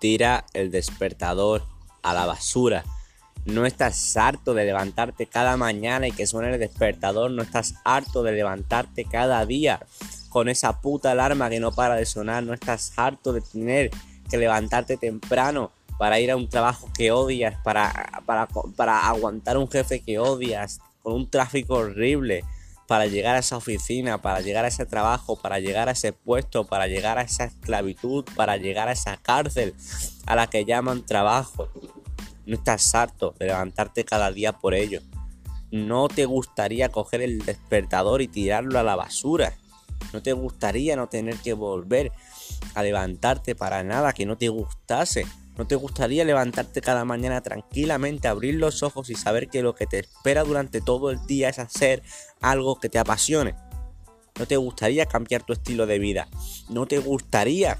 Tira el despertador a la basura. No estás harto de levantarte cada mañana y que suene el despertador. No estás harto de levantarte cada día con esa puta alarma que no para de sonar. No estás harto de tener que levantarte temprano para ir a un trabajo que odias, para, para, para aguantar un jefe que odias, con un tráfico horrible, para llegar a esa oficina, para llegar a ese trabajo, para llegar a ese puesto, para llegar a esa esclavitud, para llegar a esa cárcel a la que llaman trabajo. No estás harto de levantarte cada día por ello. No te gustaría coger el despertador y tirarlo a la basura. No te gustaría no tener que volver a levantarte para nada que no te gustase. ¿No te gustaría levantarte cada mañana tranquilamente, abrir los ojos y saber que lo que te espera durante todo el día es hacer algo que te apasione? ¿No te gustaría cambiar tu estilo de vida? ¿No te gustaría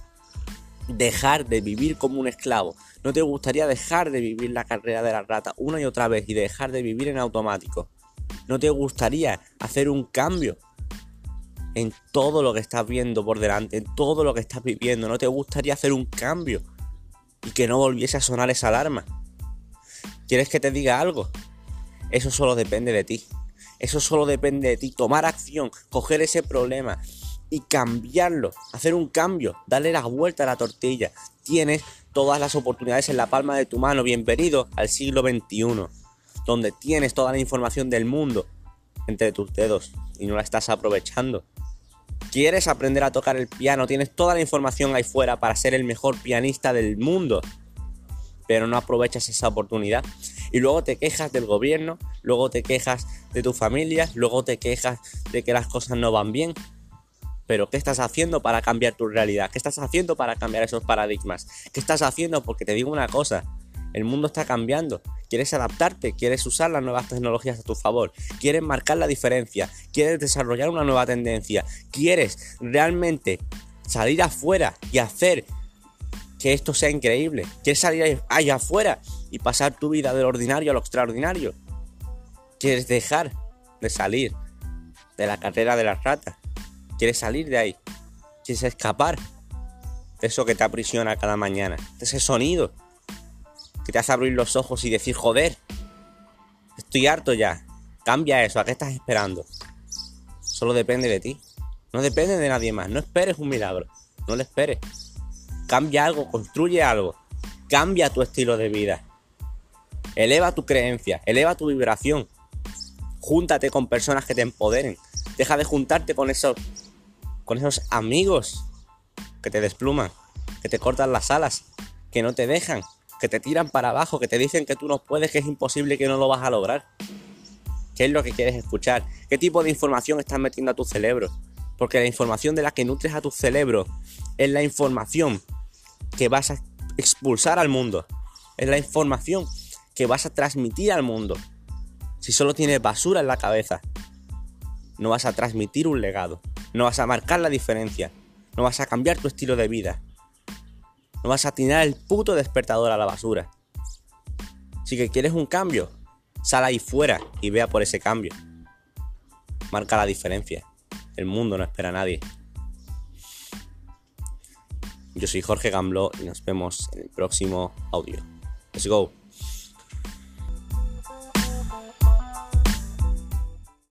dejar de vivir como un esclavo? ¿No te gustaría dejar de vivir la carrera de la rata una y otra vez y dejar de vivir en automático? ¿No te gustaría hacer un cambio en todo lo que estás viendo por delante, en todo lo que estás viviendo? ¿No te gustaría hacer un cambio y que no volviese a sonar esa alarma? ¿Quieres que te diga algo? Eso solo depende de ti. Eso solo depende de ti. Tomar acción, coger ese problema y cambiarlo, hacer un cambio, darle la vuelta a la tortilla. Tienes todas las oportunidades en la palma de tu mano. Bienvenido al siglo XXI, donde tienes toda la información del mundo entre tus dedos y no la estás aprovechando. ¿Quieres aprender a tocar el piano? Tienes toda la información ahí fuera para ser el mejor pianista del mundo, pero no aprovechas esa oportunidad. Y luego te quejas del gobierno, luego te quejas de tu familia, luego te quejas de que las cosas no van bien. Pero ¿qué estás haciendo para cambiar tu realidad? ¿Qué estás haciendo para cambiar esos paradigmas? ¿Qué estás haciendo? Porque te digo una cosa, el mundo está cambiando. Quieres adaptarte, quieres usar las nuevas tecnologías a tu favor, quieres marcar la diferencia, quieres desarrollar una nueva tendencia, quieres realmente salir afuera y hacer que esto sea increíble. Quieres salir allá afuera y pasar tu vida del ordinario a lo extraordinario. Quieres dejar de salir de la carrera de las ratas Quieres salir de ahí. Quieres escapar de eso que te aprisiona cada mañana. De ese sonido te hace abrir los ojos y decir, joder, estoy harto ya. Cambia eso, ¿a qué estás esperando? Solo depende de ti. No depende de nadie más. No esperes un milagro. No lo esperes. Cambia algo, construye algo. Cambia tu estilo de vida. Eleva tu creencia, eleva tu vibración. Júntate con personas que te empoderen. Deja de juntarte con esos con esos amigos que te despluman, que te cortan las alas, que no te dejan, que te tiran para abajo, que te dicen que tú no puedes, que es imposible, que no lo vas a lograr. ¿Qué es lo que quieres escuchar? ¿Qué tipo de información estás metiendo a tu cerebro? Porque la información de la que nutres a tu cerebro es la información que vas a expulsar al mundo. Es la información que vas a transmitir al mundo. Si solo tienes basura en la cabeza, no vas a transmitir un legado. No vas a marcar la diferencia. No vas a cambiar tu estilo de vida. No vas a tirar el puto despertador a la basura. Si que quieres un cambio, sal ahí fuera y vea por ese cambio. Marca la diferencia. El mundo no espera a nadie. Yo soy Jorge Gambló y nos vemos en el próximo audio. Let's go.